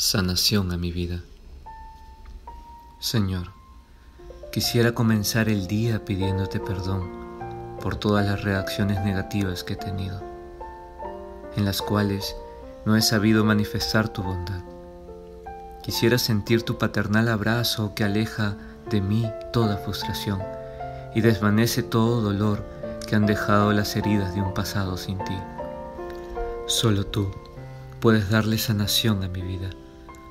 sanación a mi vida. Señor, quisiera comenzar el día pidiéndote perdón por todas las reacciones negativas que he tenido, en las cuales no he sabido manifestar tu bondad. Quisiera sentir tu paternal abrazo que aleja de mí toda frustración y desvanece todo dolor que han dejado las heridas de un pasado sin ti. Solo tú puedes darle sanación a mi vida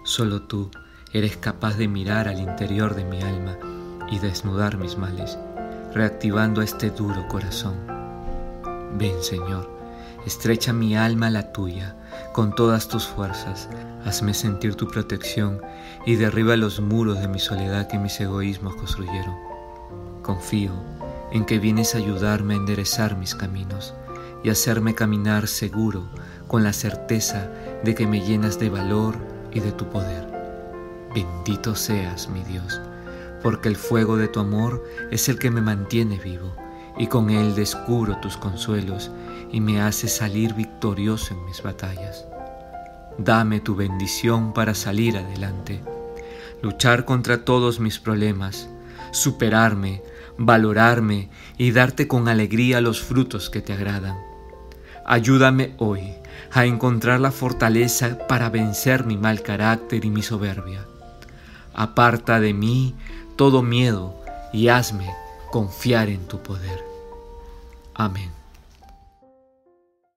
Solo tú eres capaz de mirar al interior de mi alma y desnudar mis males, reactivando este duro corazón. Ven, Señor, estrecha mi alma a la tuya con todas tus fuerzas, hazme sentir tu protección y derriba los muros de mi soledad que mis egoísmos construyeron. Confío en que vienes a ayudarme a enderezar mis caminos y hacerme caminar seguro con la certeza de que me llenas de valor y de tu poder. Bendito seas, mi Dios, porque el fuego de tu amor es el que me mantiene vivo, y con él descubro tus consuelos y me hace salir victorioso en mis batallas. Dame tu bendición para salir adelante, luchar contra todos mis problemas, superarme, valorarme y darte con alegría los frutos que te agradan. Ayúdame hoy a encontrar la fortaleza para vencer mi mal carácter y mi soberbia. Aparta de mí todo miedo y hazme confiar en tu poder. Amén.